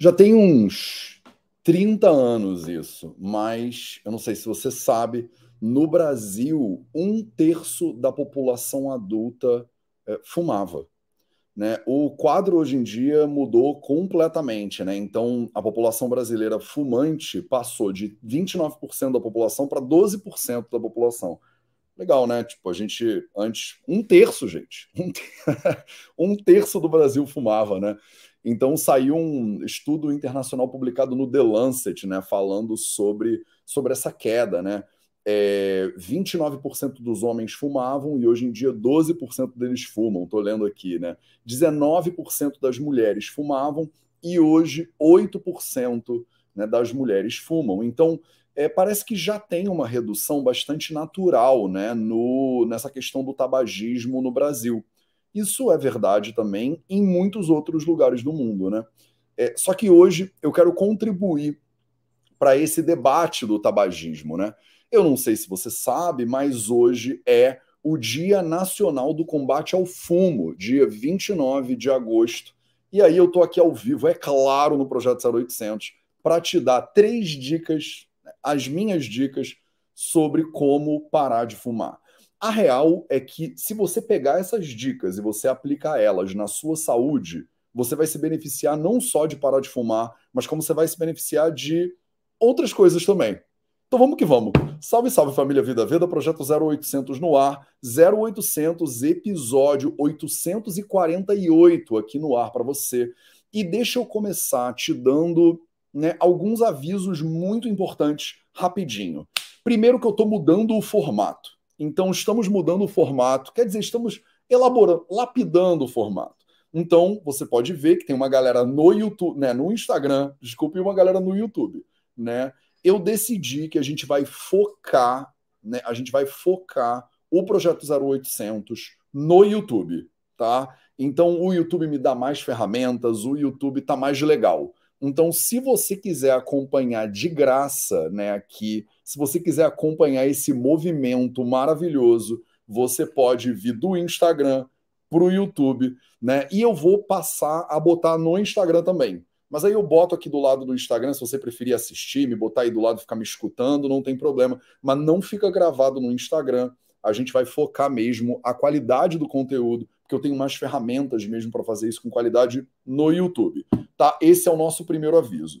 Já tem uns 30 anos isso, mas eu não sei se você sabe, no Brasil, um terço da população adulta é, fumava. Né? O quadro hoje em dia mudou completamente, né? Então a população brasileira fumante passou de 29% da população para 12% da população. Legal, né? Tipo, a gente antes um terço, gente, um, terço do Brasil fumava, né? Então saiu um estudo internacional publicado no The Lancet, né, falando sobre, sobre essa queda, né? é, 29% dos homens fumavam e hoje em dia 12% deles fumam. Estou lendo aqui, né? 19% das mulheres fumavam e hoje 8% né, das mulheres fumam. Então, é, parece que já tem uma redução bastante natural né, no, nessa questão do tabagismo no Brasil. Isso é verdade também em muitos outros lugares do mundo. Né? É, só que hoje eu quero contribuir para esse debate do tabagismo. Né? Eu não sei se você sabe, mas hoje é o Dia Nacional do Combate ao Fumo, dia 29 de agosto. E aí eu tô aqui ao vivo, é claro, no Projeto 0800, para te dar três dicas, as minhas dicas sobre como parar de fumar. A real é que se você pegar essas dicas e você aplicar elas na sua saúde, você vai se beneficiar não só de parar de fumar, mas como você vai se beneficiar de outras coisas também. Então vamos que vamos. Salve, salve família Vida Veda, projeto 0800 no ar, 0800 episódio 848 aqui no ar para você. E deixa eu começar te dando né, alguns avisos muito importantes rapidinho. Primeiro que eu estou mudando o formato. Então estamos mudando o formato, quer dizer, estamos elaborando, lapidando o formato. Então você pode ver que tem uma galera no YouTube, né, no Instagram, desculpe, uma galera no YouTube, né? eu decidi que a gente vai focar, né? A gente vai focar o projeto 0800 no YouTube, tá? Então o YouTube me dá mais ferramentas, o YouTube tá mais legal. Então, se você quiser acompanhar de graça, né, aqui, se você quiser acompanhar esse movimento maravilhoso, você pode vir do Instagram para o YouTube, né? E eu vou passar a botar no Instagram também. Mas aí eu boto aqui do lado do Instagram, se você preferir assistir, me botar aí do lado ficar me escutando, não tem problema. Mas não fica gravado no Instagram. A gente vai focar mesmo a qualidade do conteúdo, porque eu tenho mais ferramentas mesmo para fazer isso com qualidade no YouTube. Tá? Esse é o nosso primeiro aviso.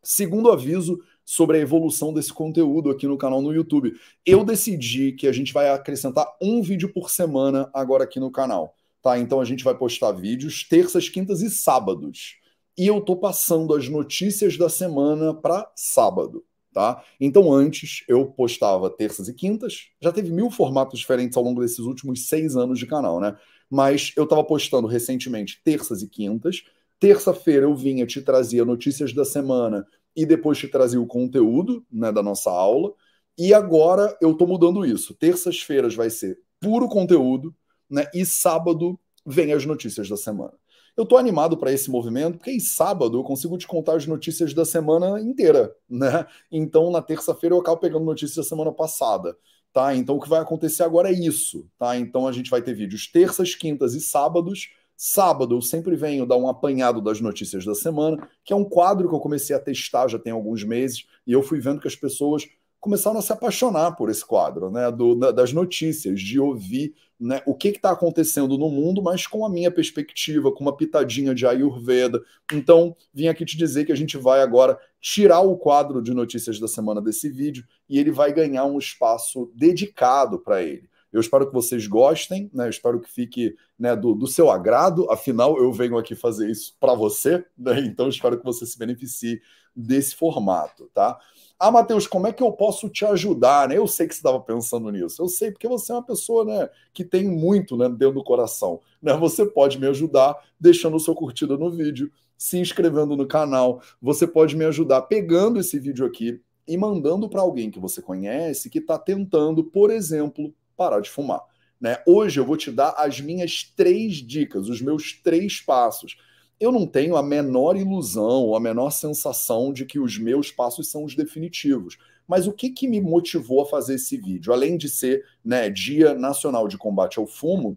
Segundo aviso sobre a evolução desse conteúdo aqui no canal no YouTube. Eu decidi que a gente vai acrescentar um vídeo por semana agora aqui no canal. Tá? Então a gente vai postar vídeos terças, quintas e sábados e eu tô passando as notícias da semana para sábado, tá? Então antes eu postava terças e quintas, já teve mil formatos diferentes ao longo desses últimos seis anos de canal, né? Mas eu estava postando recentemente terças e quintas. Terça-feira eu vinha te trazia notícias da semana e depois te trazia o conteúdo, né, da nossa aula. E agora eu tô mudando isso. Terças-feiras vai ser puro conteúdo, né? E sábado vem as notícias da semana. Eu estou animado para esse movimento, porque em sábado eu consigo te contar as notícias da semana inteira, né? Então, na terça-feira eu acabo pegando notícias da semana passada, tá? Então, o que vai acontecer agora é isso, tá? Então, a gente vai ter vídeos terças, quintas e sábados. Sábado eu sempre venho dar um apanhado das notícias da semana, que é um quadro que eu comecei a testar já tem alguns meses, e eu fui vendo que as pessoas começaram a se apaixonar por esse quadro, né? Do, das notícias, de ouvir né, o que está acontecendo no mundo, mas com a minha perspectiva, com uma pitadinha de Ayurveda. Então, vim aqui te dizer que a gente vai agora tirar o quadro de notícias da semana desse vídeo e ele vai ganhar um espaço dedicado para ele. Eu espero que vocês gostem, né? Eu espero que fique né, do, do seu agrado. Afinal, eu venho aqui fazer isso para você, né? Então, espero que você se beneficie desse formato, tá? Ah, Matheus, como é que eu posso te ajudar? Né? Eu sei que você estava pensando nisso. Eu sei, porque você é uma pessoa né, que tem muito né, dentro do coração. Né? Você pode me ajudar deixando o seu curtida no vídeo, se inscrevendo no canal. Você pode me ajudar pegando esse vídeo aqui e mandando para alguém que você conhece que está tentando, por exemplo, parar de fumar. Né? Hoje eu vou te dar as minhas três dicas, os meus três passos eu não tenho a menor ilusão a menor sensação de que os meus passos são os definitivos. Mas o que, que me motivou a fazer esse vídeo? Além de ser né, Dia Nacional de Combate ao Fumo,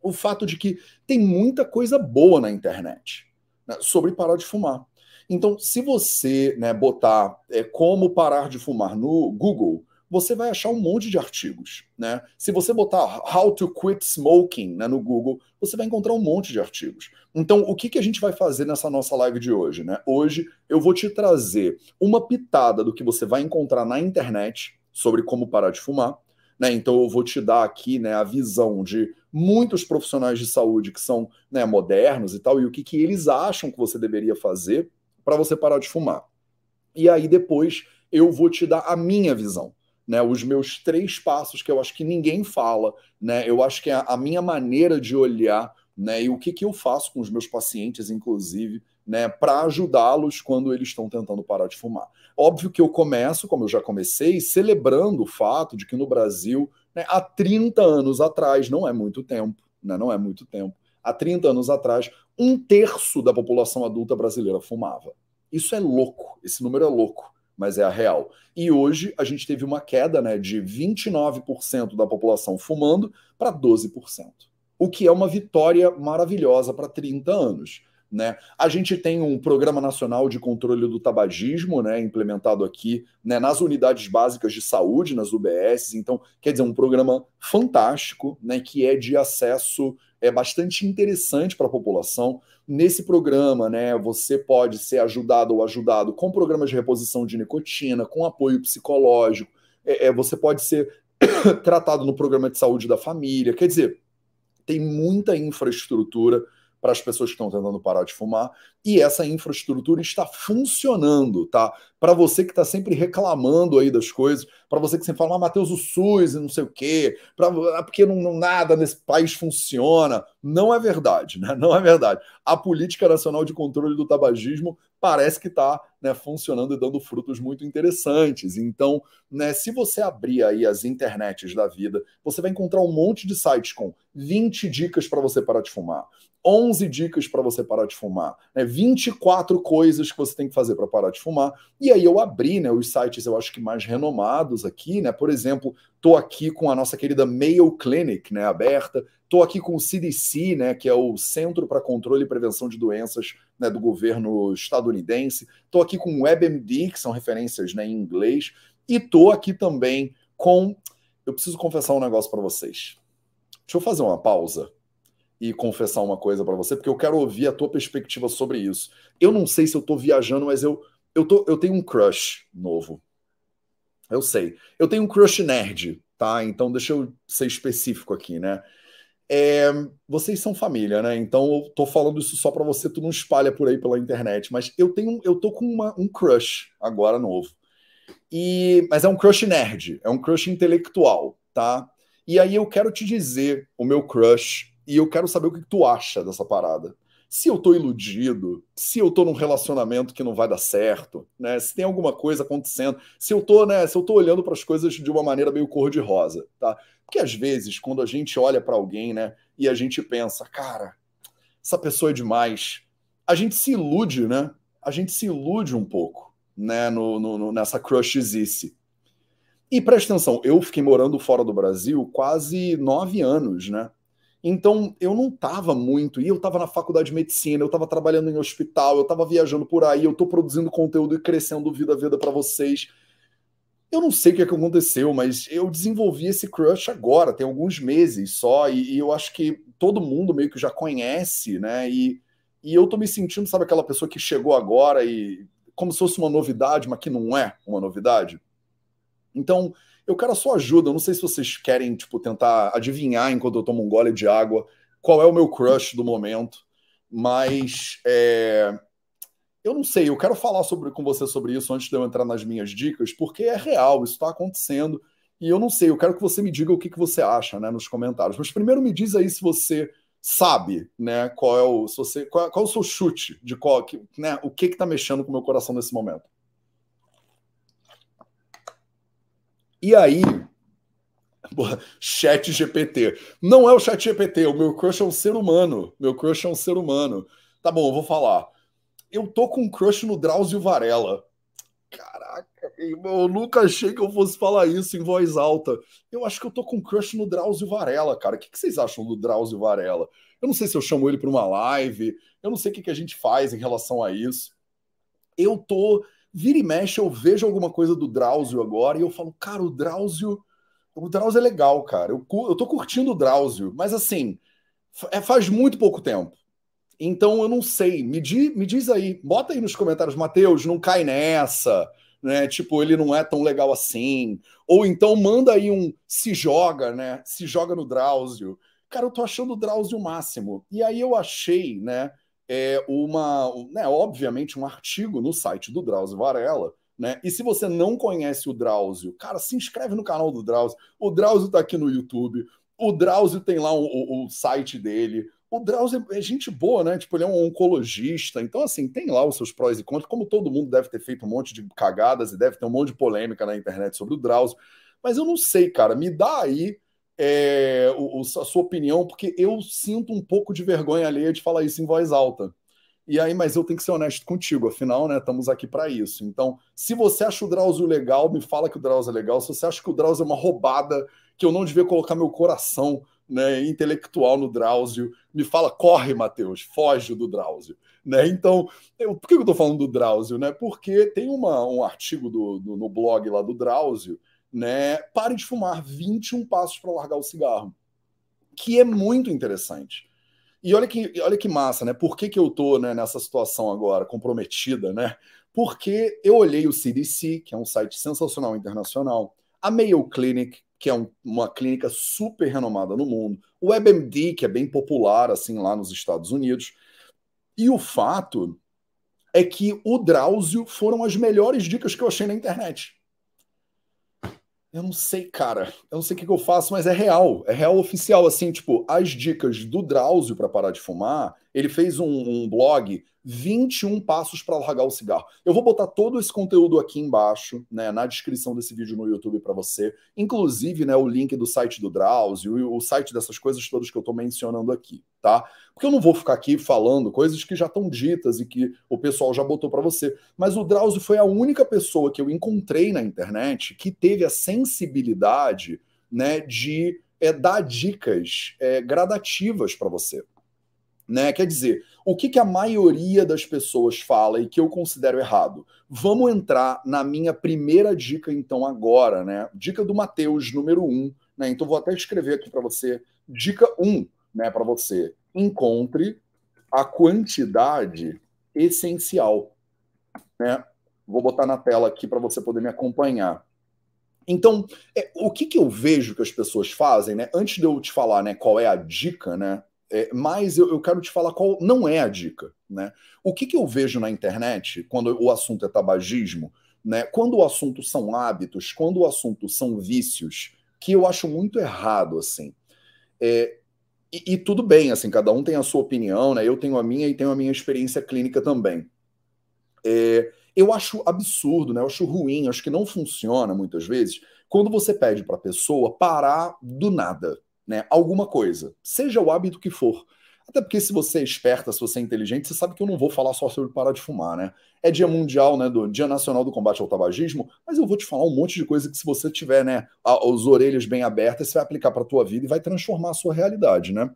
o fato de que tem muita coisa boa na internet né, sobre parar de fumar. Então, se você né, botar é, como parar de fumar no Google, você vai achar um monte de artigos. Né? Se você botar How to Quit Smoking né, no Google, você vai encontrar um monte de artigos. Então, o que, que a gente vai fazer nessa nossa live de hoje? Né? Hoje eu vou te trazer uma pitada do que você vai encontrar na internet sobre como parar de fumar. Né? Então, eu vou te dar aqui né, a visão de muitos profissionais de saúde que são né, modernos e tal, e o que, que eles acham que você deveria fazer para você parar de fumar. E aí, depois, eu vou te dar a minha visão né, os meus três passos que eu acho que ninguém fala, né, eu acho que é a minha maneira de olhar, né, e o que, que eu faço com os meus pacientes, inclusive, né, para ajudá-los quando eles estão tentando parar de fumar. Óbvio que eu começo, como eu já comecei, celebrando o fato de que no Brasil, né, há 30 anos atrás, não é muito tempo, né, não é muito tempo, há 30 anos atrás, um terço da população adulta brasileira fumava. Isso é louco, esse número é louco mas é a real. E hoje a gente teve uma queda né, de 29% da população fumando para 12%, o que é uma vitória maravilhosa para 30 anos. Né? A gente tem um programa nacional de controle do tabagismo, né, implementado aqui né, nas unidades básicas de saúde, nas UBS. Então, quer dizer, um programa fantástico, né, que é de acesso é bastante interessante para a população. Nesse programa, né, você pode ser ajudado ou ajudado com programas de reposição de nicotina, com apoio psicológico. É, é, você pode ser tratado no programa de saúde da família. Quer dizer, tem muita infraestrutura para as pessoas que estão tentando parar de fumar, e essa infraestrutura está funcionando, tá? Para você que está sempre reclamando aí das coisas, para você que sempre fala, ah, Matheus, o SUS e não sei o quê, pra, ah, porque não, não, nada nesse país funciona. Não é verdade, né? Não é verdade. A Política Nacional de Controle do Tabagismo parece que está né, funcionando e dando frutos muito interessantes. Então, né, se você abrir aí as internets da vida, você vai encontrar um monte de sites com 20 dicas para você parar de fumar, 11 dicas para você parar de fumar, né, 24 coisas que você tem que fazer para parar de fumar. E aí eu abri né, os sites, eu acho que mais renomados aqui, né? Por exemplo, estou aqui com a nossa querida Mayo Clinic né, aberta, estou aqui com o CDC, né, que é o Centro para Controle e Prevenção de Doenças né, do governo estadunidense, estou aqui com o WebMD, que são referências né, em inglês, e estou aqui também com. Eu preciso confessar um negócio para vocês. Deixa eu fazer uma pausa e confessar uma coisa para você, porque eu quero ouvir a tua perspectiva sobre isso. Eu não sei se eu estou viajando, mas eu, eu, tô, eu tenho um crush novo. Eu sei. Eu tenho um crush nerd, tá? Então deixa eu ser específico aqui, né? É, vocês são família, né? Então eu tô falando isso só para você, tu não espalha por aí pela internet, mas eu tenho, eu tô com uma, um crush agora novo. E, mas é um crush nerd, é um crush intelectual, tá? E aí eu quero te dizer o meu crush e eu quero saber o que tu acha dessa parada. Se eu tô iludido, se eu tô num relacionamento que não vai dar certo, né? Se tem alguma coisa acontecendo, se eu tô, né, se eu tô olhando para as coisas de uma maneira meio cor de rosa, tá? Porque às vezes quando a gente olha para alguém, né, e a gente pensa, cara, essa pessoa é demais, a gente se ilude, né? A gente se ilude um pouco, né, no, no nessa crushzice. E presta atenção, eu fiquei morando fora do Brasil quase nove anos, né? Então, eu não estava muito, e eu estava na faculdade de medicina, eu estava trabalhando em hospital, eu estava viajando por aí, eu estou produzindo conteúdo e crescendo vida a vida para vocês. Eu não sei o que, é que aconteceu, mas eu desenvolvi esse crush agora, tem alguns meses só, e, e, eu acho que todo mundo meio que já conhece, né? E, e eu tô me sentindo, sabe, aquela pessoa que chegou agora e como se fosse uma novidade, mas que não é uma novidade. Então, eu quero a sua ajuda. Eu não sei se vocês querem, tipo, tentar adivinhar enquanto eu tomo um gole de água qual é o meu crush do momento, mas é... eu não sei. Eu quero falar sobre, com você sobre isso antes de eu entrar nas minhas dicas, porque é real, isso está acontecendo. E eu não sei, eu quero que você me diga o que, que você acha né, nos comentários. Mas primeiro me diz aí se você sabe, né, qual é o, se você, qual, qual é o seu chute de qual, né, o que está mexendo com o meu coração nesse momento. E aí, chat GPT. Não é o chat GPT, o meu crush é um ser humano. Meu crush é um ser humano. Tá bom, eu vou falar. Eu tô com um crush no Drauzio Varela. Caraca, eu nunca achei que eu fosse falar isso em voz alta. Eu acho que eu tô com um crush no Drauzio Varela, cara. O que vocês acham do Drauzio Varela? Eu não sei se eu chamo ele para uma live, eu não sei o que a gente faz em relação a isso. eu tô. Vira e mexe, eu vejo alguma coisa do Drauzio agora e eu falo, cara, o Drauzio. O Drauzio é legal, cara. Eu, eu tô curtindo o Drauzio, mas assim, é, faz muito pouco tempo. Então eu não sei. Me, di, me diz aí, bota aí nos comentários, Matheus, não cai nessa, né? Tipo, ele não é tão legal assim. Ou então manda aí um se joga, né? Se joga no Drauzio. Cara, eu tô achando o Drauzio o máximo. E aí eu achei, né? É, uma, né, obviamente, um artigo no site do Drauzio Varela. Né? E se você não conhece o Drauzio, cara, se inscreve no canal do Drauzio. O Drauzio está aqui no YouTube. O Drauzio tem lá o, o, site dele. O Drauzio é gente boa, né? Tipo, ele é um oncologista. Então, assim, tem lá os seus prós e contras. Como todo mundo deve ter feito um monte de cagadas e deve ter um monte de polêmica na internet sobre o Drauzio. Mas eu não sei, cara. Me dá aí é, o, a sua opinião, porque eu sinto um pouco de vergonha alheia de falar isso em voz alta. E aí, mas eu tenho que ser honesto contigo, afinal, né, estamos aqui para isso. Então, se você acha o Drauzio legal, me fala que o Drauzio é legal. Se você acha que o Drauzio é uma roubada, que eu não devia colocar meu coração né, intelectual no Drauzio, me fala, corre, Matheus, foge do Drauzio. Né? Então, eu, por que eu estou falando do Drauzio? Né? Porque tem uma, um artigo do, do, no blog lá do Drauzio né? Pare de fumar 21 passos para largar o cigarro, que é muito interessante. E olha que, olha que massa, né? Por que, que eu tô né, nessa situação agora, comprometida, né? Porque eu olhei o CDC, que é um site sensacional internacional, a Mayo Clinic, que é um, uma clínica super renomada no mundo, o WebMD, que é bem popular assim lá nos Estados Unidos. E o fato é que o Drauzio foram as melhores dicas que eu achei na internet. Eu não sei, cara. Eu não sei o que, que eu faço, mas é real. É real oficial. Assim, tipo, as dicas do Drauzio para parar de fumar. Ele fez um, um blog 21 passos para largar o cigarro. Eu vou botar todo esse conteúdo aqui embaixo, né, na descrição desse vídeo no YouTube para você, inclusive, né, o link do site do Drauzio e o site dessas coisas todas que eu estou mencionando aqui, tá? Porque eu não vou ficar aqui falando coisas que já estão ditas e que o pessoal já botou para você, mas o Drauzio foi a única pessoa que eu encontrei na internet que teve a sensibilidade, né, de é, dar dicas é, gradativas para você. Né? Quer dizer, o que, que a maioria das pessoas fala e que eu considero errado? Vamos entrar na minha primeira dica, então, agora, né? Dica do Mateus, número um, né? Então, vou até escrever aqui para você. Dica um, né, para você. Encontre a quantidade essencial, né? Vou botar na tela aqui para você poder me acompanhar. Então, é, o que, que eu vejo que as pessoas fazem, né? Antes de eu te falar, né, qual é a dica, né? É, mas eu, eu, quero te falar qual não é a dica. Né? O que, que eu vejo na internet quando o assunto é tabagismo, né? quando o assunto são hábitos, quando o assunto são vícios, que eu acho muito errado, assim. É, e, e, tudo bem, assim, cada um tem a sua opinião, né? Eu tenho a minha e tenho a minha experiência clínica também. É, eu acho absurdo, né? Eu acho ruim, acho que não funciona muitas vezes quando você pede para a pessoa parar do nada né, alguma coisa, seja o hábito que for. Até porque se você é esperta, se você é inteligente, você sabe que eu não vou falar só sobre parar de fumar, né? É dia mundial, né, do Dia Nacional do Combate ao Tabagismo, mas eu vou te falar um monte de coisa que se você tiver, né, as orelhas bem abertas, você vai aplicar para a tua vida e vai transformar a sua realidade, né?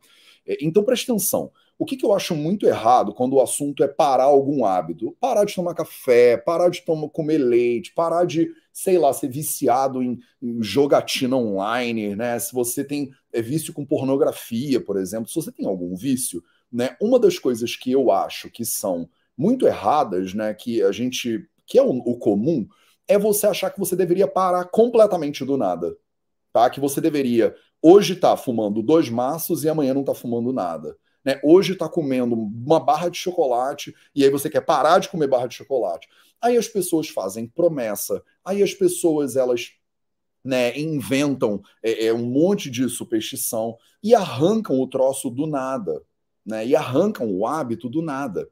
É, então preste atenção. O que, que, eu acho muito errado quando o assunto é parar algum hábito? Parar de tomar café, parar de tomar, comer leite, parar de, sei lá, ser viciado em, em jogatina online, né? Se você tem é, vício com pornografia, por exemplo, se você tem algum vício, né? Uma das coisas que eu acho que são muito erradas, né? Que a gente, que é o, o comum, é você achar que você deveria parar completamente do nada, tá? Que você deveria hoje tá fumando dois maços e amanhã não tá fumando nada. Né? Hoje está comendo uma barra de chocolate e aí você quer parar de comer barra de chocolate. Aí as pessoas fazem promessa, aí as pessoas elas né, inventam é, é, um monte de superstição e arrancam o troço do nada, né, e arrancam o hábito do nada.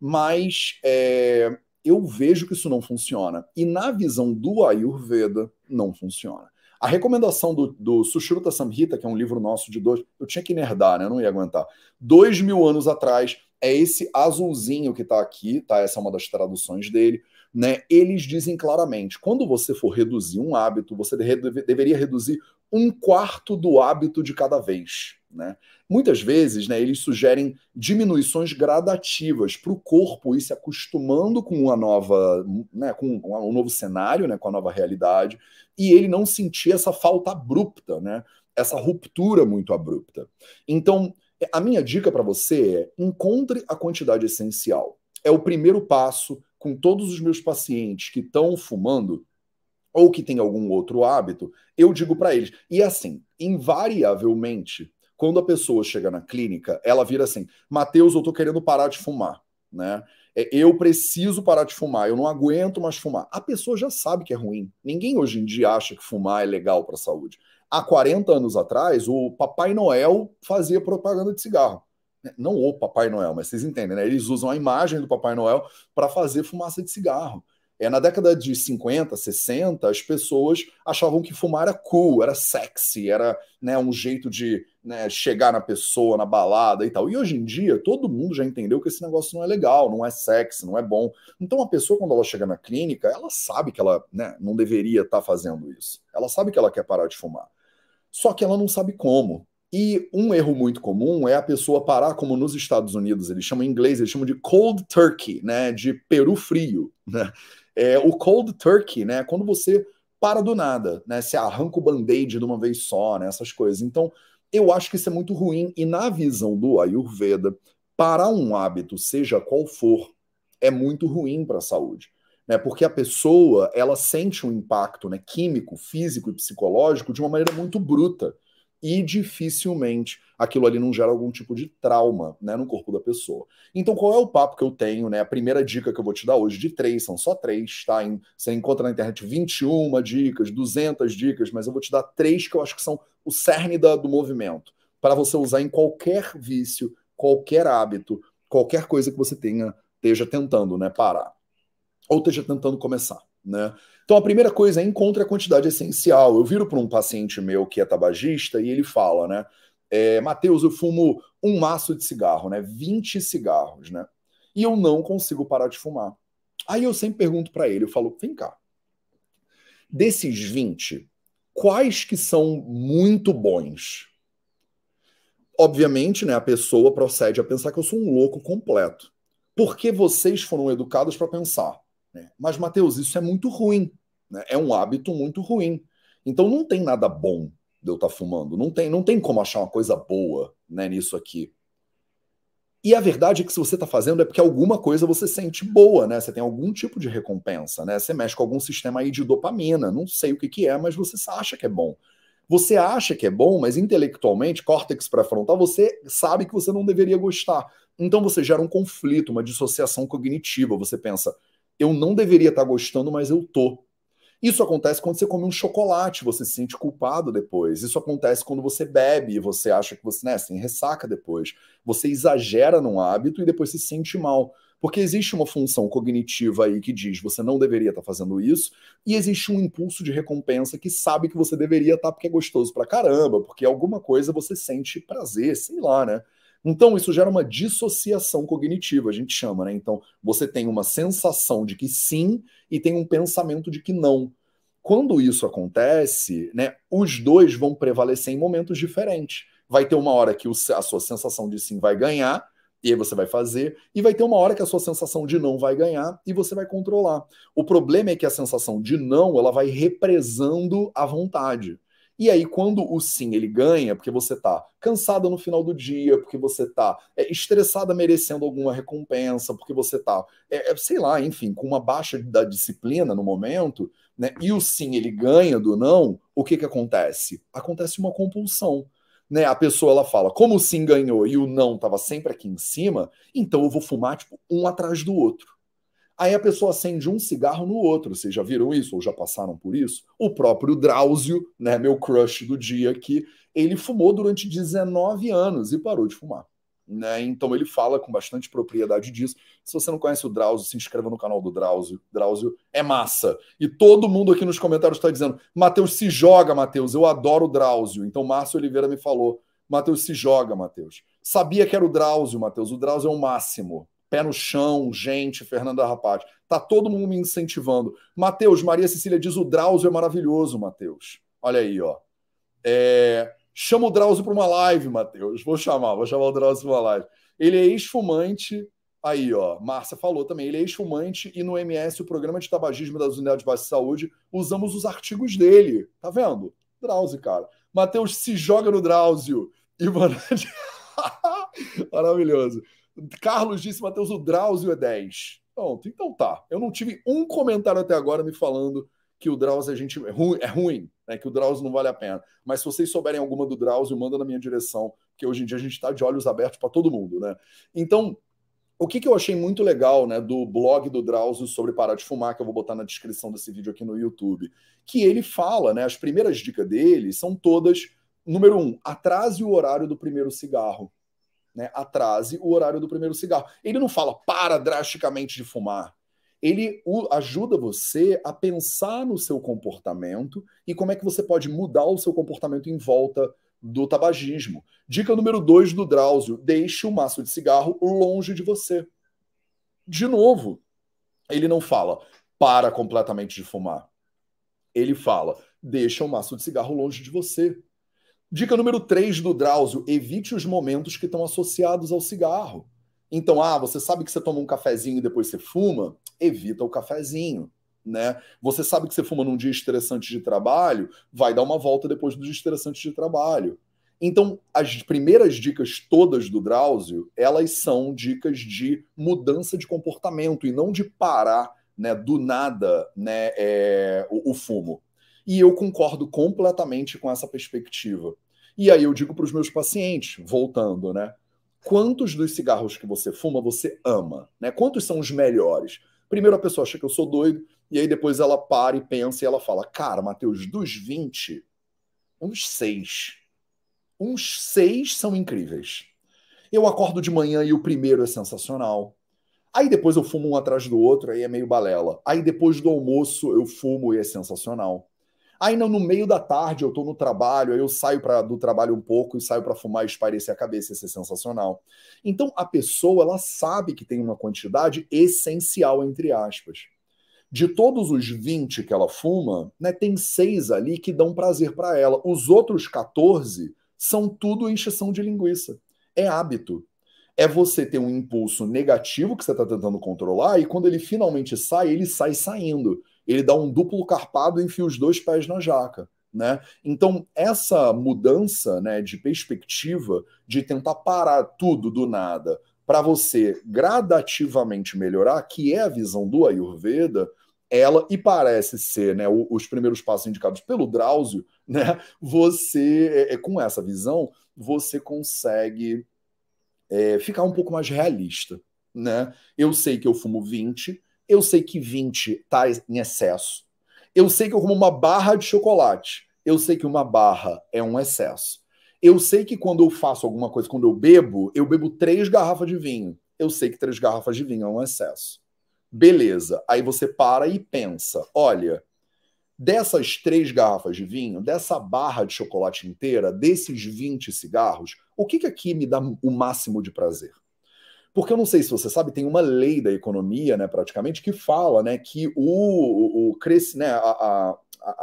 Mas é, eu vejo que isso não funciona. E na visão do Ayurveda, não funciona. A recomendação do, do Sushruta Samhita, que é um livro nosso de dois. Eu tinha que nerdar, né? Eu não ia aguentar. Dois mil anos atrás, é esse azulzinho que está aqui, tá? Essa é uma das traduções dele. Né? Eles dizem claramente: quando você for reduzir um hábito, você deveria reduzir um quarto do hábito de cada vez. Né? Muitas vezes, né, eles sugerem diminuições gradativas para o corpo ir se acostumando com uma nova, né, com um novo cenário, né, com a nova realidade, e ele não sentir essa falta abrupta, né, essa ruptura muito abrupta. Então, a minha dica para você é encontre a quantidade essencial. É o primeiro passo com todos os meus pacientes que estão fumando ou que têm algum outro hábito, eu digo para eles. E assim, invariavelmente, quando a pessoa chega na clínica, ela vira assim: Mateus, eu tô querendo parar de fumar, né? É, eu preciso parar de fumar, eu não aguento mais fumar. A pessoa já sabe que é ruim. Ninguém hoje em dia acha que fumar é legal para a saúde. Há 40 anos atrás, o Papai Noel fazia propaganda de cigarro. Não o Papai Noel, mas vocês entendem, né? Eles usam a imagem do Papai Noel para fazer fumaça de cigarro. É, na década de 50, 60, as pessoas achavam que fumar era cool, era sexy, era né, um jeito de né, chegar na pessoa, na balada e tal. E hoje em dia, todo mundo já entendeu que esse negócio não é legal, não é sexy, não é bom. Então, a pessoa, quando ela chega na clínica, ela sabe que ela né, não deveria estar tá fazendo isso. Ela sabe que ela quer parar de fumar. Só que ela não sabe como. E um erro muito comum é a pessoa parar, como nos Estados Unidos, eles chamam em inglês, eles chamam de cold turkey, né? De peru frio, né? É, o cold turkey, né? Quando você para do nada, né? Se arranca o band-aid de uma vez só, né? Essas coisas. Então, eu acho que isso é muito ruim. E na visão do Ayurveda, parar um hábito, seja qual for, é muito ruim para a saúde. Né? Porque a pessoa, ela sente um impacto né, químico, físico e psicológico de uma maneira muito bruta e dificilmente aquilo ali não gera algum tipo de trauma né, no corpo da pessoa. Então, qual é o papo que eu tenho? Né? A primeira dica que eu vou te dar hoje, de três, são só três, tá? Você encontra na internet 21 dicas, 200 dicas, mas eu vou te dar três que eu acho que são o cerne da, do movimento, para você usar em qualquer vício, qualquer hábito, qualquer coisa que você tenha esteja tentando né, parar, ou esteja tentando começar. Né? Então, a primeira coisa é encontre a quantidade essencial. Eu viro para um paciente meu que é tabagista e ele fala, né? É, Matheus, eu fumo um maço de cigarro, né? 20 cigarros, né? E eu não consigo parar de fumar. Aí eu sempre pergunto para ele, eu falo, vem cá. Desses 20, quais que são muito bons? Obviamente, né, a pessoa procede a pensar que eu sou um louco completo. Porque vocês foram educados para pensar né? Mas, Mateus, isso é muito ruim. Né? É um hábito muito ruim. Então não tem nada bom de eu estar tá fumando. Não tem, não tem como achar uma coisa boa né, nisso aqui. E a verdade é que se você está fazendo é porque alguma coisa você sente boa, né? Você tem algum tipo de recompensa, né? Você mexe com algum sistema aí de dopamina. Não sei o que, que é, mas você acha que é bom. Você acha que é bom, mas intelectualmente, córtex pré-frontal, você sabe que você não deveria gostar. Então você gera um conflito, uma dissociação cognitiva. Você pensa, eu não deveria estar gostando, mas eu tô. Isso acontece quando você come um chocolate, você se sente culpado depois. Isso acontece quando você bebe e você acha que você, né, tem ressaca depois. Você exagera num hábito e depois se sente mal. Porque existe uma função cognitiva aí que diz você não deveria estar fazendo isso, e existe um impulso de recompensa que sabe que você deveria estar porque é gostoso pra caramba, porque alguma coisa você sente prazer, sei lá, né? Então, isso gera uma dissociação cognitiva, a gente chama, né? Então, você tem uma sensação de que sim e tem um pensamento de que não. Quando isso acontece, né, os dois vão prevalecer em momentos diferentes. Vai ter uma hora que a sua sensação de sim vai ganhar, e aí você vai fazer, e vai ter uma hora que a sua sensação de não vai ganhar e você vai controlar. O problema é que a sensação de não, ela vai represando a vontade. E aí, quando o sim ele ganha, porque você está cansada no final do dia, porque você está é, estressada merecendo alguma recompensa, porque você está, é, é, sei lá, enfim, com uma baixa da disciplina no momento, né? E o sim ele ganha do não, o que que acontece? Acontece uma compulsão. Né, a pessoa ela fala, como o sim ganhou e o não estava sempre aqui em cima, então eu vou fumar tipo um atrás do outro. Aí a pessoa acende um cigarro no outro. Vocês já viram isso ou já passaram por isso? O próprio Drauzio, né, meu crush do dia aqui, ele fumou durante 19 anos e parou de fumar. Né? Então ele fala com bastante propriedade disso. Se você não conhece o Drauzio, se inscreva no canal do Drauzio. Drauzio é massa. E todo mundo aqui nos comentários está dizendo: Matheus, se joga, Matheus. Eu adoro o Drauzio. Então Márcio Oliveira me falou: Matheus, se joga, Matheus. Sabia que era o Drauzio, Matheus. O Drauzio é o máximo pé no chão, gente, Fernanda Rapaz. Tá todo mundo me incentivando. Matheus, Maria Cecília diz: o Drauzio é maravilhoso, Matheus. Olha aí, ó. É, Chama o Drauzio para uma live, Matheus. Vou chamar, vou chamar o Drauzio para uma live. Ele é ex-fumante. Aí, ó, Márcia falou também. Ele é ex-fumante e no MS, o programa de tabagismo das unidades básicas de saúde, usamos os artigos dele. Tá vendo? Drauzio, cara. Matheus se joga no Drauzio. E. Maravilhoso. Carlos disse, Matheus, o Drauzio é 10. Pronto, então tá. Eu não tive um comentário até agora me falando que o Drauzio é, gente, é ruim, é ruim né, que o Drauzio não vale a pena. Mas se vocês souberem alguma do Drauzio, manda na minha direção, porque hoje em dia a gente está de olhos abertos para todo mundo. Né? Então, o que, que eu achei muito legal né, do blog do Drauzio sobre parar de fumar, que eu vou botar na descrição desse vídeo aqui no YouTube, que ele fala, né, as primeiras dicas dele são todas, número um, atrase o horário do primeiro cigarro. Né, atrase o horário do primeiro cigarro. Ele não fala para drasticamente de fumar ele ajuda você a pensar no seu comportamento e como é que você pode mudar o seu comportamento em volta do tabagismo. Dica número dois do Drauzio: deixe o maço de cigarro longe de você. De novo, ele não fala para completamente de fumar. Ele fala: deixa o maço de cigarro longe de você. Dica número 3 do Drauzio: evite os momentos que estão associados ao cigarro. Então, ah, você sabe que você toma um cafezinho e depois você fuma? Evita o cafezinho. Né? Você sabe que você fuma num dia estressante de trabalho, vai dar uma volta depois do dia estressante de trabalho. Então, as primeiras dicas todas do Drauzio, elas são dicas de mudança de comportamento e não de parar né, do nada né, é, o, o fumo. E eu concordo completamente com essa perspectiva. E aí eu digo para os meus pacientes, voltando, né? quantos dos cigarros que você fuma você ama, né? Quantos são os melhores? Primeiro a pessoa acha que eu sou doido, e aí depois ela para e pensa e ela fala: Cara, Matheus, dos 20, uns 6. Uns 6 são incríveis. Eu acordo de manhã e o primeiro é sensacional. Aí depois eu fumo um atrás do outro, aí é meio balela. Aí depois do almoço eu fumo e é sensacional. Aí no meio da tarde eu tô no trabalho, aí eu saio pra, do trabalho um pouco e saio para fumar e espairecer a cabeça, isso é sensacional. Então a pessoa ela sabe que tem uma quantidade essencial, entre aspas. De todos os 20 que ela fuma, né, tem seis ali que dão prazer para ela. Os outros 14 são tudo encheção de linguiça. É hábito. É você ter um impulso negativo que você está tentando controlar e quando ele finalmente sai, ele sai saindo ele dá um duplo carpado e enfia os dois pés na jaca. Né? Então, essa mudança né, de perspectiva, de tentar parar tudo do nada para você gradativamente melhorar, que é a visão do Ayurveda, ela, e parece ser né, os primeiros passos indicados pelo Drauzio, né, você, é, é, com essa visão, você consegue é, ficar um pouco mais realista. Né? Eu sei que eu fumo 20, eu sei que 20 está em excesso. Eu sei que eu como uma barra de chocolate. Eu sei que uma barra é um excesso. Eu sei que quando eu faço alguma coisa, quando eu bebo, eu bebo três garrafas de vinho. Eu sei que três garrafas de vinho é um excesso. Beleza. Aí você para e pensa: olha, dessas três garrafas de vinho, dessa barra de chocolate inteira, desses 20 cigarros, o que, que aqui me dá o máximo de prazer? Porque eu não sei se você sabe, tem uma lei da economia, né, praticamente, que fala né, que o, o, o né, a, a,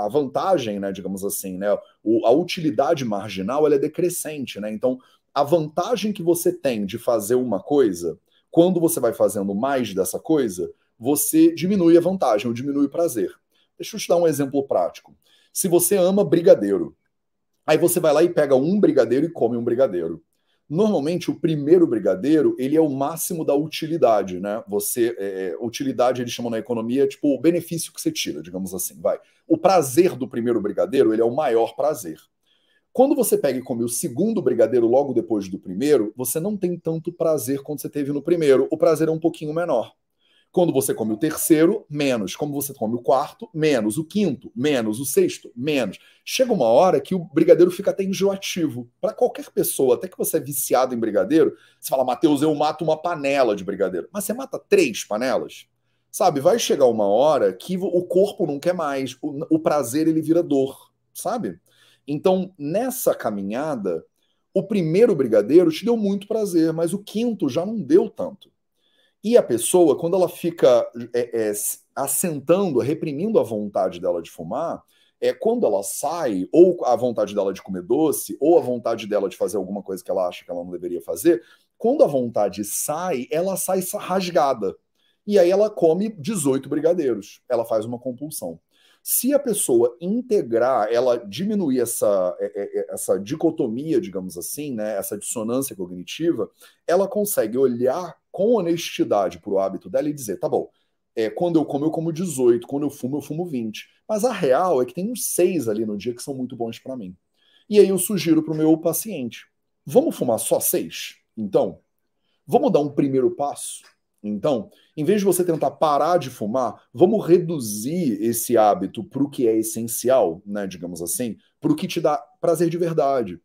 a, vantagem, né, digamos assim, né, o, a utilidade marginal ela é decrescente. Né? Então, a vantagem que você tem de fazer uma coisa, quando você vai fazendo mais dessa coisa, você diminui a vantagem, ou diminui o prazer. Deixa eu te dar um exemplo prático. Se você ama brigadeiro, aí você vai lá e pega um brigadeiro e come um brigadeiro. Normalmente, o primeiro brigadeiro, ele é o máximo da utilidade, né? Você, é, é, utilidade, eles chamam na economia, tipo, o benefício que você tira, digamos assim, vai. O prazer do primeiro brigadeiro, ele é o maior prazer. Quando você pega e come o segundo brigadeiro logo depois do primeiro, você não tem tanto prazer quanto você teve no primeiro. O prazer é um pouquinho menor. Quando você come o terceiro, menos. Como você come o quarto, menos. O quinto, menos. O sexto, menos. Chega uma hora que o brigadeiro fica até enjoativo. Para qualquer pessoa, até que você é viciado em brigadeiro, você fala, Matheus, eu mato uma panela de brigadeiro. Mas você mata três panelas? Sabe, vai chegar uma hora que o corpo não quer mais. O, o prazer, ele vira dor, sabe? Então, nessa caminhada, o primeiro brigadeiro te deu muito prazer, mas o quinto já não deu tanto. E a pessoa, quando ela fica é, é, assentando, reprimindo a vontade dela de fumar, é quando ela sai, ou a vontade dela de comer doce, ou a vontade dela de fazer alguma coisa que ela acha que ela não deveria fazer, quando a vontade sai, ela sai rasgada. E aí ela come 18 brigadeiros. Ela faz uma compulsão. Se a pessoa integrar, ela diminuir essa, é, é, é, essa dicotomia, digamos assim, né, essa dissonância cognitiva, ela consegue olhar com honestidade para o hábito dela e dizer: tá bom, é, quando eu como, eu como 18, quando eu fumo, eu fumo 20. Mas a real é que tem uns 6 ali no dia que são muito bons para mim. E aí eu sugiro para o meu paciente: vamos fumar só 6? Então, vamos dar um primeiro passo? Então, em vez de você tentar parar de fumar, vamos reduzir esse hábito para o que é essencial, né, digamos assim, para o que te dá prazer de verdade.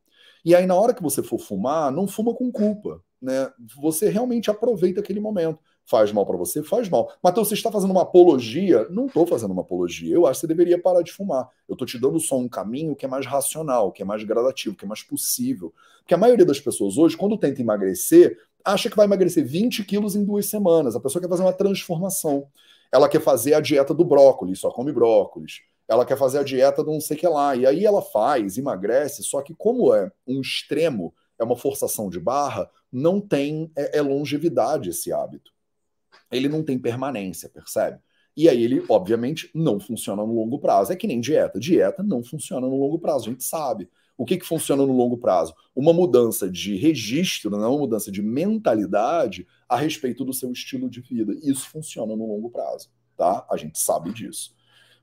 E aí, na hora que você for fumar, não fuma com culpa, né? Você realmente aproveita aquele momento. Faz mal para você? Faz mal. Matheus, você está fazendo uma apologia? Não estou fazendo uma apologia. Eu acho que você deveria parar de fumar. Eu estou te dando só um caminho que é mais racional, que é mais gradativo, que é mais possível. Porque a maioria das pessoas hoje, quando tenta emagrecer, acha que vai emagrecer 20 quilos em duas semanas. A pessoa quer fazer uma transformação. Ela quer fazer a dieta do brócolis, só come brócolis. Ela quer fazer a dieta do não sei o que lá. E aí ela faz, emagrece, só que como é um extremo, é uma forçação de barra, não tem é, é longevidade esse hábito. Ele não tem permanência, percebe? E aí ele, obviamente, não funciona no longo prazo. É que nem dieta. Dieta não funciona no longo prazo, a gente sabe. O que, que funciona no longo prazo? Uma mudança de registro, não uma mudança de mentalidade a respeito do seu estilo de vida. Isso funciona no longo prazo, tá? A gente sabe disso.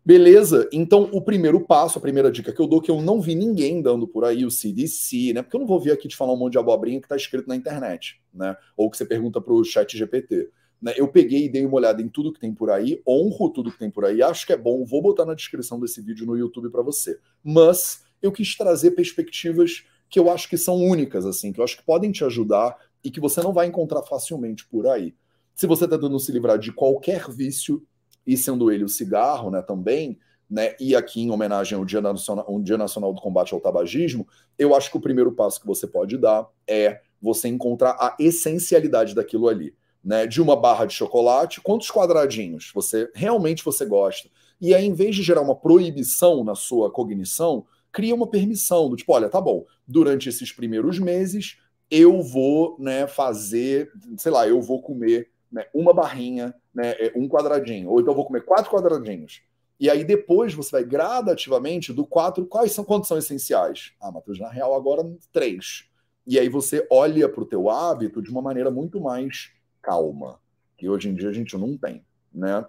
Beleza? Então, o primeiro passo, a primeira dica que eu dou, que eu não vi ninguém dando por aí, o CDC, né? Porque eu não vou vir aqui te falar um monte de abobrinha que está escrito na internet, né? Ou que você pergunta para o chat GPT. Né? Eu peguei e dei uma olhada em tudo que tem por aí, honro tudo que tem por aí, acho que é bom, vou botar na descrição desse vídeo no YouTube para você. Mas eu quis trazer perspectivas que eu acho que são únicas, assim, que eu acho que podem te ajudar e que você não vai encontrar facilmente por aí. Se você está tentando se livrar de qualquer vício, e sendo ele o cigarro, né, também, né, e aqui em homenagem ao Dia Nacional, ao Dia Nacional do Combate ao Tabagismo, eu acho que o primeiro passo que você pode dar é você encontrar a essencialidade daquilo ali. Né, de uma barra de chocolate, quantos quadradinhos você realmente você gosta? E aí, em vez de gerar uma proibição na sua cognição, cria uma permissão do tipo, olha, tá bom, durante esses primeiros meses eu vou né, fazer, sei lá, eu vou comer né, uma barrinha, né, é, um quadradinho, ou então eu vou comer quatro quadradinhos. E aí depois você vai gradativamente do quatro, quais são quantos são essenciais? Ah, Matheus, na real agora três. E aí você olha para o teu hábito de uma maneira muito mais calma, que hoje em dia a gente não tem, né?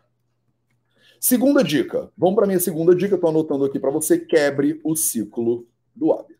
Segunda dica. Vamos para minha segunda dica. Estou anotando aqui para você. Quebre o ciclo do hábito.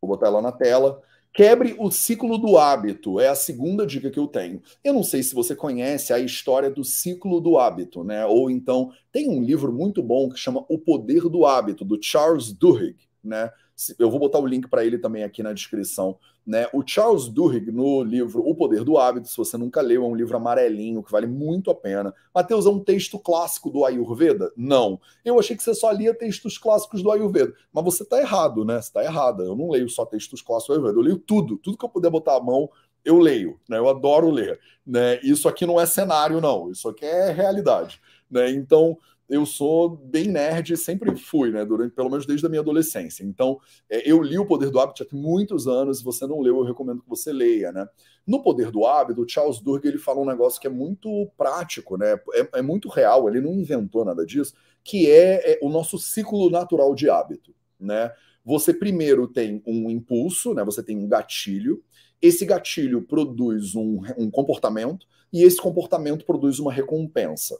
Vou botar ela na tela. Quebre o ciclo do hábito é a segunda dica que eu tenho. Eu não sei se você conhece a história do ciclo do hábito, né? Ou então tem um livro muito bom que chama O Poder do Hábito, do Charles Duhigg, né? Eu vou botar o link para ele também aqui na descrição. Né? O Charles Duhigg, no livro O Poder do Hábito, se você nunca leu, é um livro amarelinho que vale muito a pena. Mateus, é um texto clássico do Ayurveda? Não. Eu achei que você só lia textos clássicos do Ayurveda. Mas você está errado, né? Você está errada. Eu não leio só textos clássicos do Ayurveda. Eu leio tudo. Tudo que eu puder botar a mão, eu leio. Né? Eu adoro ler. Né? Isso aqui não é cenário, não. Isso aqui é realidade. Né? Então, eu sou bem nerd, sempre fui, né? Durante, pelo menos desde a minha adolescência. Então, é, eu li O Poder do Hábito há muitos anos. Se você não leu, eu recomendo que você leia, né? No Poder do Hábito, o Charles Duhigg ele fala um negócio que é muito prático, né? É, é muito real. Ele não inventou nada disso, que é, é o nosso ciclo natural de hábito, né? Você primeiro tem um impulso, né? Você tem um gatilho. Esse gatilho produz um, um comportamento e esse comportamento produz uma recompensa.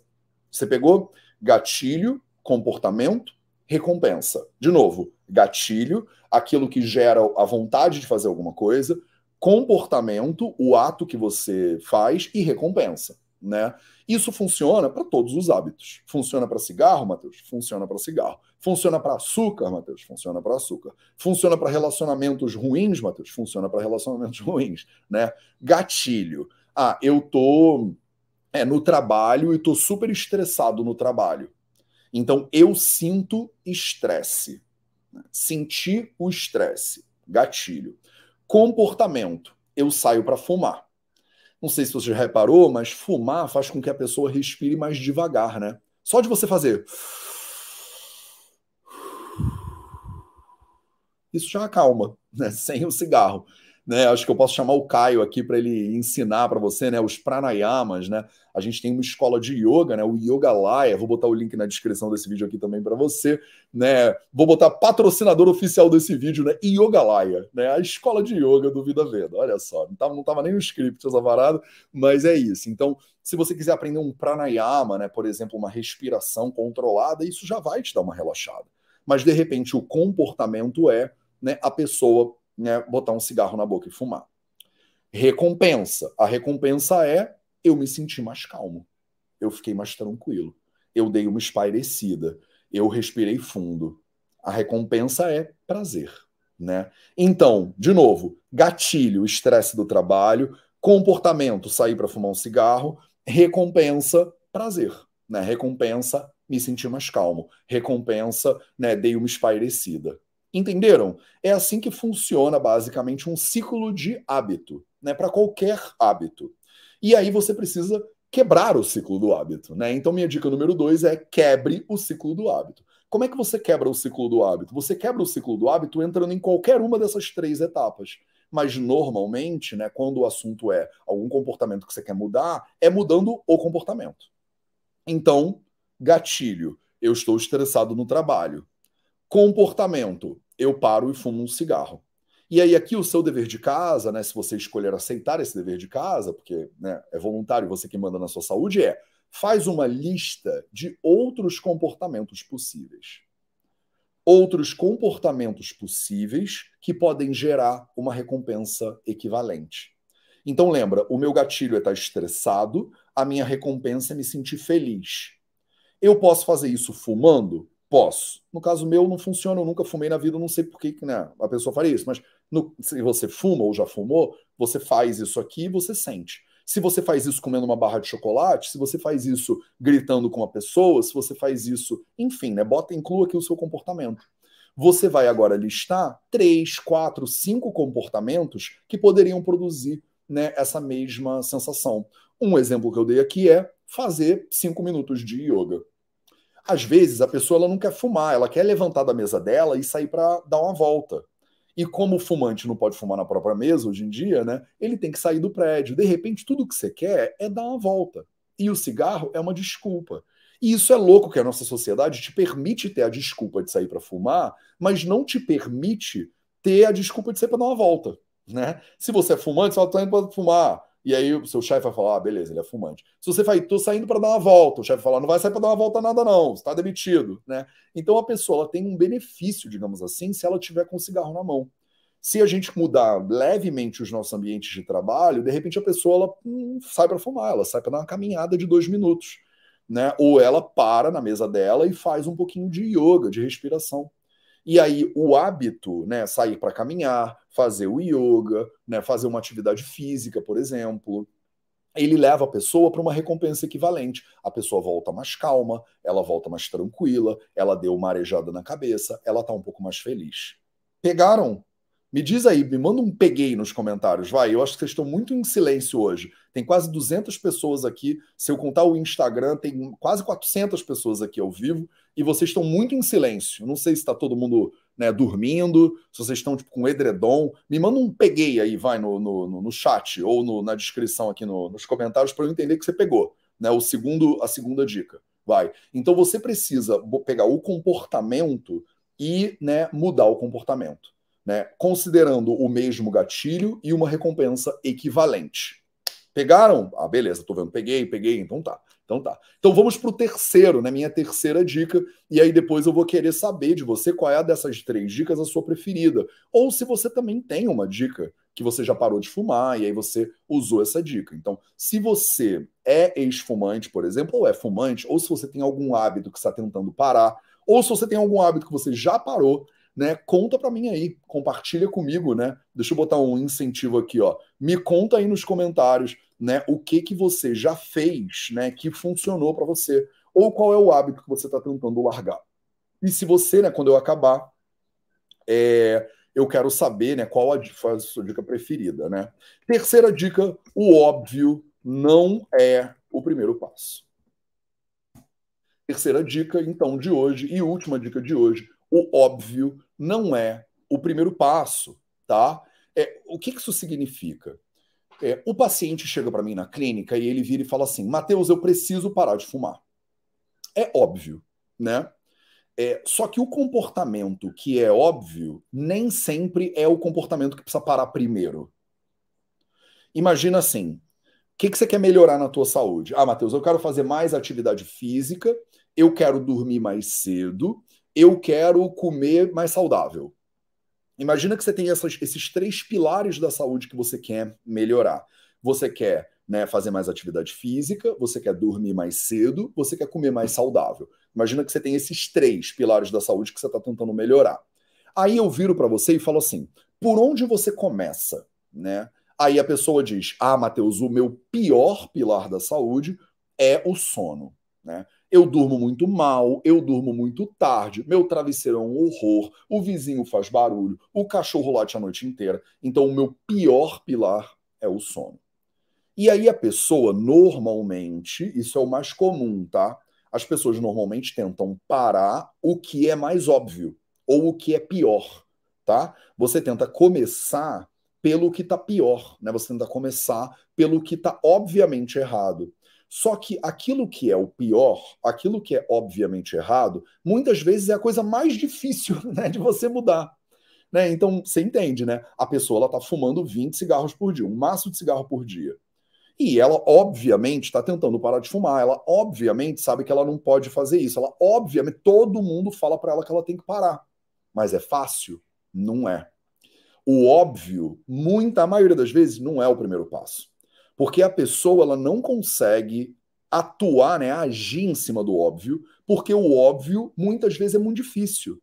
Você pegou? Gatilho, comportamento, recompensa. De novo, gatilho, aquilo que gera a vontade de fazer alguma coisa, comportamento, o ato que você faz e recompensa, né? Isso funciona para todos os hábitos. Funciona para cigarro, Matheus? Funciona para cigarro. Funciona para açúcar, Matheus? Funciona para açúcar. Funciona para relacionamentos ruins, Matheus? Funciona para relacionamentos ruins, né? Gatilho. Ah, eu tô é no trabalho e estou super estressado no trabalho. Então eu sinto estresse. Né? Sentir o estresse. Gatilho. Comportamento. Eu saio para fumar. Não sei se você reparou, mas fumar faz com que a pessoa respire mais devagar, né? Só de você fazer. Isso já acalma, né? Sem o cigarro. Né, acho que eu posso chamar o Caio aqui para ele ensinar para você, né, os pranayamas, né? A gente tem uma escola de yoga, né, o Yoga Laya. Vou botar o link na descrição desse vídeo aqui também para você, né? Vou botar patrocinador oficial desse vídeo, né? Yoga Laya, né? A escola de yoga do Vida Veda. Olha só, não tava, não tava nem no script essa parada, mas é isso. Então, se você quiser aprender um pranayama, né, por exemplo, uma respiração controlada, isso já vai te dar uma relaxada. Mas de repente o comportamento é, né, a pessoa né, botar um cigarro na boca e fumar. Recompensa. A recompensa é eu me senti mais calmo. Eu fiquei mais tranquilo. Eu dei uma espairecida. Eu respirei fundo. A recompensa é prazer. Né? Então, de novo, gatilho, estresse do trabalho, comportamento, sair para fumar um cigarro, recompensa, prazer. Né? Recompensa, me sentir mais calmo. Recompensa, né, dei uma espairecida. Entenderam? É assim que funciona basicamente um ciclo de hábito, né, para qualquer hábito. E aí você precisa quebrar o ciclo do hábito, né? Então minha dica número dois é quebre o ciclo do hábito. Como é que você quebra o ciclo do hábito? Você quebra o ciclo do hábito entrando em qualquer uma dessas três etapas. Mas normalmente, né, quando o assunto é algum comportamento que você quer mudar, é mudando o comportamento. Então, gatilho, eu estou estressado no trabalho. Comportamento, eu paro e fumo um cigarro. E aí, aqui o seu dever de casa, né? Se você escolher aceitar esse dever de casa, porque né, é voluntário, você que manda na sua saúde, é faz uma lista de outros comportamentos possíveis. Outros comportamentos possíveis que podem gerar uma recompensa equivalente. Então, lembra, o meu gatilho é estar estressado, a minha recompensa é me sentir feliz. Eu posso fazer isso fumando? Posso. No caso meu, não funciona, eu nunca fumei na vida, não sei por que né, a pessoa faria isso, mas no, se você fuma ou já fumou, você faz isso aqui e você sente. Se você faz isso comendo uma barra de chocolate, se você faz isso gritando com uma pessoa, se você faz isso, enfim, né, bota, inclua aqui o seu comportamento. Você vai agora listar três, quatro, cinco comportamentos que poderiam produzir né, essa mesma sensação. Um exemplo que eu dei aqui é fazer cinco minutos de yoga. Às vezes a pessoa ela não quer fumar, ela quer levantar da mesa dela e sair para dar uma volta. E como o fumante não pode fumar na própria mesa hoje em dia, né? Ele tem que sair do prédio. De repente, tudo que você quer é dar uma volta. E o cigarro é uma desculpa. E isso é louco que a nossa sociedade te permite ter a desculpa de sair para fumar, mas não te permite ter a desculpa de sair para dar uma volta. Né? Se você é fumante, você fala, tô indo para fumar. E aí o seu chefe vai falar: ah, beleza, ele é fumante. Se você fala, tô saindo para dar uma volta, o chefe fala: não vai sair para dar uma volta nada, não, está demitido. Né? Então a pessoa tem um benefício, digamos assim, se ela tiver com o cigarro na mão. Se a gente mudar levemente os nossos ambientes de trabalho, de repente a pessoa ela, hum, sai para fumar, ela sai para dar uma caminhada de dois minutos. Né? Ou ela para na mesa dela e faz um pouquinho de yoga, de respiração. E aí o hábito, né, sair para caminhar, fazer o yoga, né, fazer uma atividade física, por exemplo, ele leva a pessoa para uma recompensa equivalente. A pessoa volta mais calma, ela volta mais tranquila, ela deu uma arejada na cabeça, ela está um pouco mais feliz. Pegaram? Me diz aí, me manda um peguei nos comentários, vai. Eu acho que vocês estão muito em silêncio hoje. Tem quase 200 pessoas aqui. Se eu contar o Instagram, tem quase 400 pessoas aqui ao vivo e vocês estão muito em silêncio. Não sei se está todo mundo né, dormindo, se vocês estão tipo, com edredom. Me manda um peguei aí, vai, no, no, no chat ou no, na descrição aqui no, nos comentários para eu entender que você pegou. Né, o segundo, a segunda dica. Vai. Então você precisa pegar o comportamento e né, mudar o comportamento né, considerando o mesmo gatilho e uma recompensa equivalente. Pegaram? Ah, beleza, tô vendo, peguei, peguei, então tá. Então tá. Então vamos para o terceiro, né? Minha terceira dica. E aí depois eu vou querer saber de você qual é dessas três dicas a sua preferida. Ou se você também tem uma dica que você já parou de fumar e aí você usou essa dica. Então, se você é ex-fumante, por exemplo, ou é fumante, ou se você tem algum hábito que está tentando parar, ou se você tem algum hábito que você já parou né? Conta para mim aí, compartilha comigo, né? Deixa eu botar um incentivo aqui, ó. Me conta aí nos comentários, né? O que que você já fez, né? Que funcionou para você, ou qual é o hábito que você está tentando largar. E se você, né? Quando eu acabar, é, eu quero saber, né? Qual a, a sua dica preferida, né? Terceira dica: o óbvio não é o primeiro passo. Terceira dica, então, de hoje, e última dica de hoje: o óbvio não é o primeiro passo, tá? É, o que isso significa? É, o paciente chega para mim na clínica e ele vira e fala assim: Mateus, eu preciso parar de fumar. É óbvio, né? É, só que o comportamento que é óbvio nem sempre é o comportamento que precisa parar primeiro. Imagina assim: o que, que você quer melhorar na tua saúde? Ah, Matheus, eu quero fazer mais atividade física, eu quero dormir mais cedo, eu quero comer mais saudável. Imagina que você tem essas, esses três pilares da saúde que você quer melhorar. Você quer né, fazer mais atividade física, você quer dormir mais cedo, você quer comer mais saudável. Imagina que você tem esses três pilares da saúde que você está tentando melhorar. Aí eu viro para você e falo assim: por onde você começa? Né? Aí a pessoa diz: Ah, Matheus, o meu pior pilar da saúde é o sono. Né? Eu durmo muito mal, eu durmo muito tarde, meu travesseiro é um horror, o vizinho faz barulho, o cachorro late a noite inteira. Então, o meu pior pilar é o sono. E aí, a pessoa, normalmente, isso é o mais comum, tá? As pessoas normalmente tentam parar o que é mais óbvio ou o que é pior, tá? Você tenta começar pelo que está pior, né? Você tenta começar pelo que está obviamente errado. Só que aquilo que é o pior, aquilo que é obviamente errado, muitas vezes é a coisa mais difícil né, de você mudar. Né? Então, você entende, né? A pessoa está fumando 20 cigarros por dia, um maço de cigarro por dia. E ela, obviamente, está tentando parar de fumar. Ela, obviamente, sabe que ela não pode fazer isso. Ela, obviamente, todo mundo fala para ela que ela tem que parar. Mas é fácil? Não é. O óbvio, muita, a maioria das vezes, não é o primeiro passo. Porque a pessoa ela não consegue atuar, né, agir em cima do óbvio, porque o óbvio muitas vezes é muito difícil.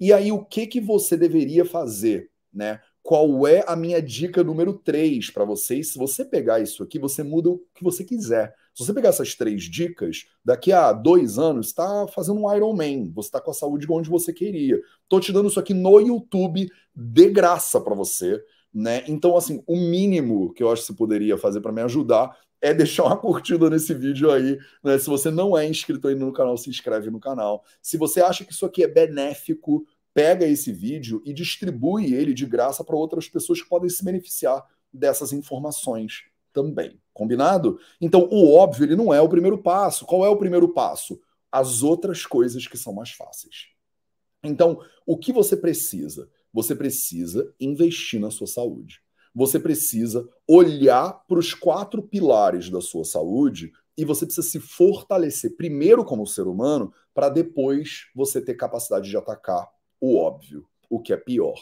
E aí o que que você deveria fazer, né? Qual é a minha dica número 3 para vocês? Se você pegar isso aqui, você muda o que você quiser. Se você pegar essas três dicas, daqui a dois anos, está fazendo um Iron Man. Você está com a saúde onde você queria. Estou te dando isso aqui no YouTube de graça para você. Né? Então, assim, o mínimo que eu acho que você poderia fazer para me ajudar é deixar uma curtida nesse vídeo aí. Né? Se você não é inscrito ainda no canal, se inscreve no canal. Se você acha que isso aqui é benéfico, pega esse vídeo e distribui ele de graça para outras pessoas que podem se beneficiar dessas informações também. Combinado? Então, o óbvio, ele não é o primeiro passo. Qual é o primeiro passo? As outras coisas que são mais fáceis. Então, o que você precisa? Você precisa investir na sua saúde. Você precisa olhar para os quatro pilares da sua saúde e você precisa se fortalecer primeiro como ser humano para depois você ter capacidade de atacar o óbvio, o que é pior.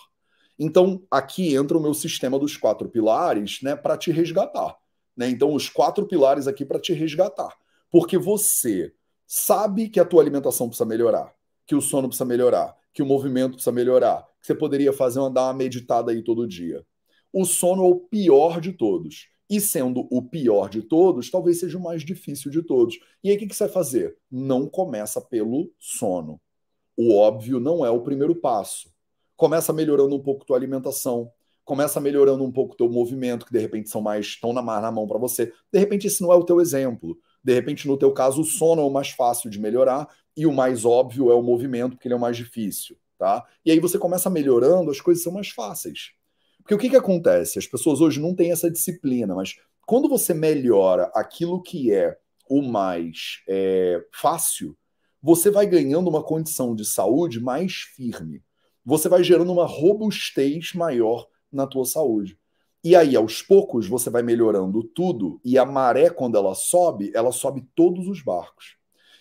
Então, aqui entra o meu sistema dos quatro pilares, né, para te resgatar. Né? Então, os quatro pilares aqui para te resgatar. Porque você sabe que a tua alimentação precisa melhorar, que o sono precisa melhorar, que o movimento precisa melhorar, que você poderia fazer uma, dar uma meditada aí todo dia. O sono é o pior de todos. E sendo o pior de todos, talvez seja o mais difícil de todos. E aí o que, você vai fazer? Não começa pelo sono. O óbvio não é o primeiro passo. Começa melhorando um pouco tua alimentação, começa melhorando um pouco teu movimento, que de repente são mais estão na, na mão para você. De repente esse não é o teu exemplo. De repente no teu caso o sono é o mais fácil de melhorar e o mais óbvio é o movimento, porque ele é o mais difícil, tá? E aí você começa melhorando, as coisas são mais fáceis. Porque o que, que acontece? As pessoas hoje não têm essa disciplina, mas quando você melhora aquilo que é o mais é, fácil, você vai ganhando uma condição de saúde mais firme. Você vai gerando uma robustez maior na tua saúde. E aí, aos poucos, você vai melhorando tudo, e a maré, quando ela sobe, ela sobe todos os barcos.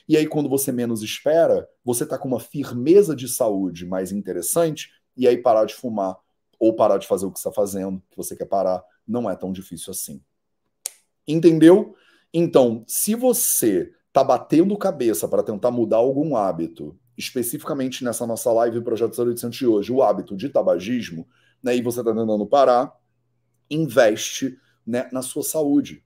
E aí, quando você menos espera, você está com uma firmeza de saúde mais interessante, e aí parar de fumar ou parar de fazer o que está fazendo, que você quer parar, não é tão difícil assim. Entendeu? Então, se você está batendo cabeça para tentar mudar algum hábito, especificamente nessa nossa live Projeto 0800 de hoje, o hábito de tabagismo, né, e você está tentando parar, investe né, na sua saúde.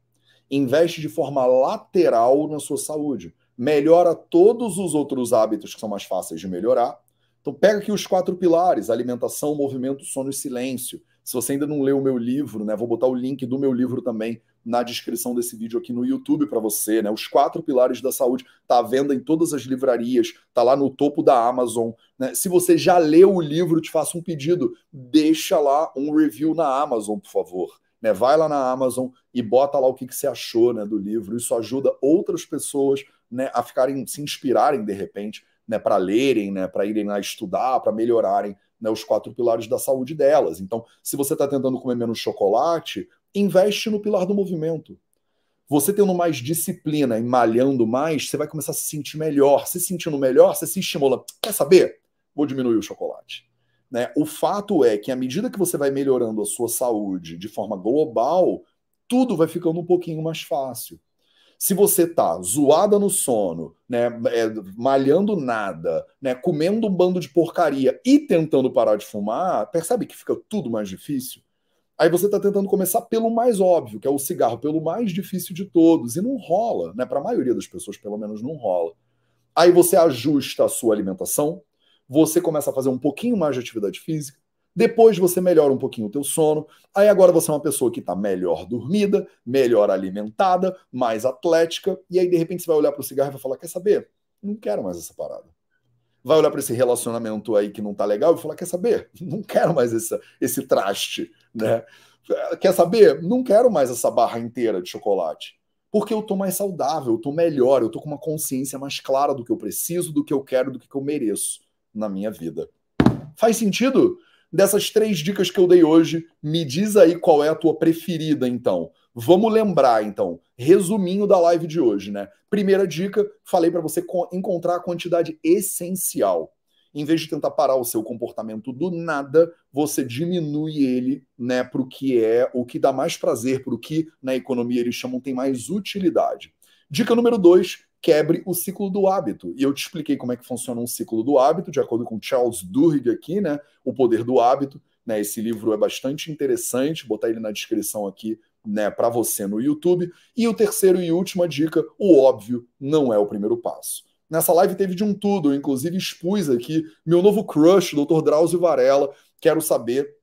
Investe de forma lateral na sua saúde melhora todos os outros hábitos que são mais fáceis de melhorar. Então, pega aqui os quatro pilares: alimentação, movimento, sono e silêncio. Se você ainda não leu o meu livro, né, vou botar o link do meu livro também na descrição desse vídeo aqui no YouTube para você, né? Os quatro pilares da saúde tá à venda em todas as livrarias, tá lá no topo da Amazon, né? Se você já leu o livro, te faço um pedido, deixa lá um review na Amazon, por favor. Né, vai lá na Amazon e bota lá o que, que você achou né, do livro. Isso ajuda outras pessoas né, a ficarem, se inspirarem de repente, né, para lerem, né, para irem lá estudar, para melhorarem né, os quatro pilares da saúde delas. Então, se você está tentando comer menos chocolate, investe no pilar do movimento. Você tendo mais disciplina e malhando mais, você vai começar a se sentir melhor. Se sentindo melhor, você se estimula. Quer saber? Vou diminuir o chocolate. Né? O fato é que à medida que você vai melhorando a sua saúde de forma global, tudo vai ficando um pouquinho mais fácil. Se você tá zoada no sono, né, é, malhando nada, né, comendo um bando de porcaria e tentando parar de fumar, percebe que fica tudo mais difícil? Aí você está tentando começar pelo mais óbvio, que é o cigarro, pelo mais difícil de todos, e não rola, né? Para a maioria das pessoas, pelo menos, não rola. Aí você ajusta a sua alimentação, você começa a fazer um pouquinho mais de atividade física, depois você melhora um pouquinho o teu sono. Aí agora você é uma pessoa que está melhor dormida, melhor alimentada, mais atlética. E aí de repente você vai olhar para o cigarro e vai falar: quer saber? Não quero mais essa parada. Vai olhar para esse relacionamento aí que não tá legal e falar: quer saber? Não quero mais esse, esse traste, né? Quer saber? Não quero mais essa barra inteira de chocolate. Porque eu tô mais saudável, eu tô melhor, eu tô com uma consciência mais clara do que eu preciso, do que eu quero, do que eu mereço na minha vida. Faz sentido? Dessas três dicas que eu dei hoje, me diz aí qual é a tua preferida, então. Vamos lembrar, então, resuminho da live de hoje, né? Primeira dica, falei para você encontrar a quantidade essencial. Em vez de tentar parar o seu comportamento do nada, você diminui ele, né, para o que é, o que dá mais prazer, para o que na economia eles chamam tem mais utilidade. Dica número dois, quebre o ciclo do hábito. E eu te expliquei como é que funciona um ciclo do hábito, de acordo com Charles Duhigg aqui, né? O Poder do Hábito. Né? Esse livro é bastante interessante, botar ele na descrição aqui né, para você no YouTube. E o terceiro e última dica, o óbvio não é o primeiro passo. Nessa live teve de um tudo, eu inclusive expus aqui meu novo crush, Dr. Drauzio Varela. Quero saber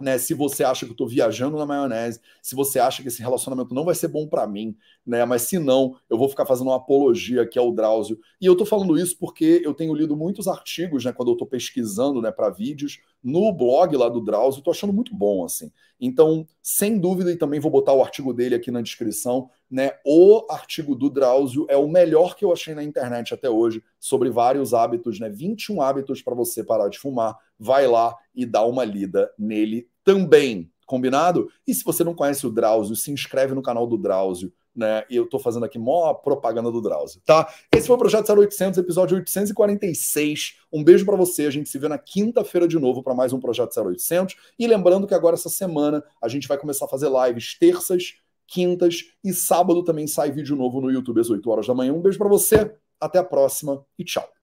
né, se você acha que eu estou viajando na maionese, se você acha que esse relacionamento não vai ser bom para mim, né, mas se não, eu vou ficar fazendo uma apologia aqui ao Drauzio. E eu estou falando isso porque eu tenho lido muitos artigos, né, quando eu estou pesquisando, né, para vídeos no blog lá do Drauzio, estou achando muito bom assim. Então, sem dúvida, e também vou botar o artigo dele aqui na descrição, né, o artigo do Drauzio é o melhor que eu achei na internet até hoje sobre vários hábitos, né, 21 hábitos para você parar de fumar vai lá e dá uma lida nele também. Combinado? E se você não conhece o Drauzio, se inscreve no canal do Drauzio, né? E eu tô fazendo aqui mó propaganda do Drauzio, tá? Esse foi o Projeto 0800, episódio 846. Um beijo para você. A gente se vê na quinta-feira de novo para mais um Projeto 0800. E lembrando que agora, essa semana, a gente vai começar a fazer lives terças, quintas e sábado também sai vídeo novo no YouTube às 8 horas da manhã. Um beijo para você, até a próxima e tchau.